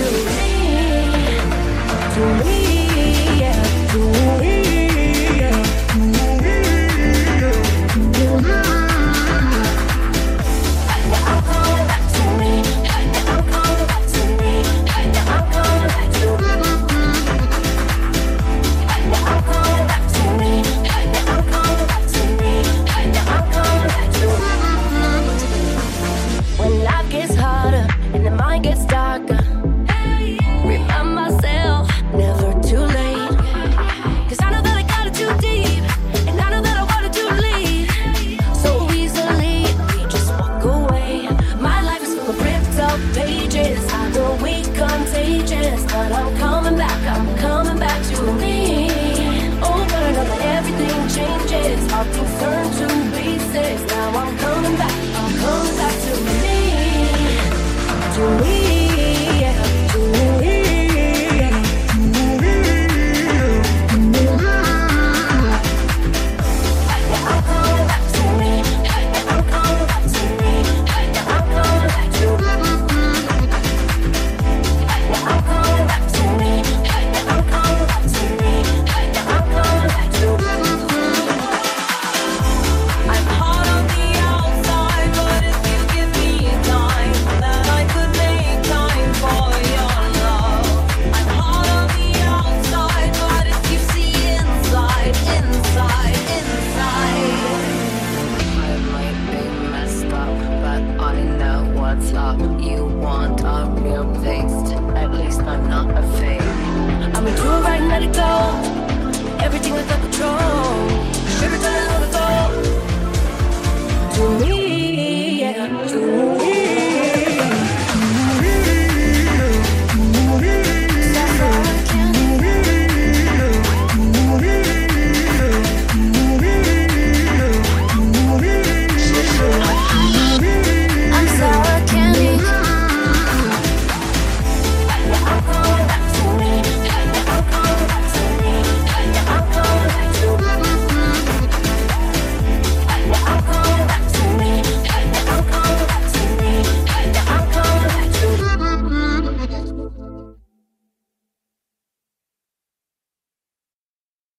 to what's up. You want a real taste.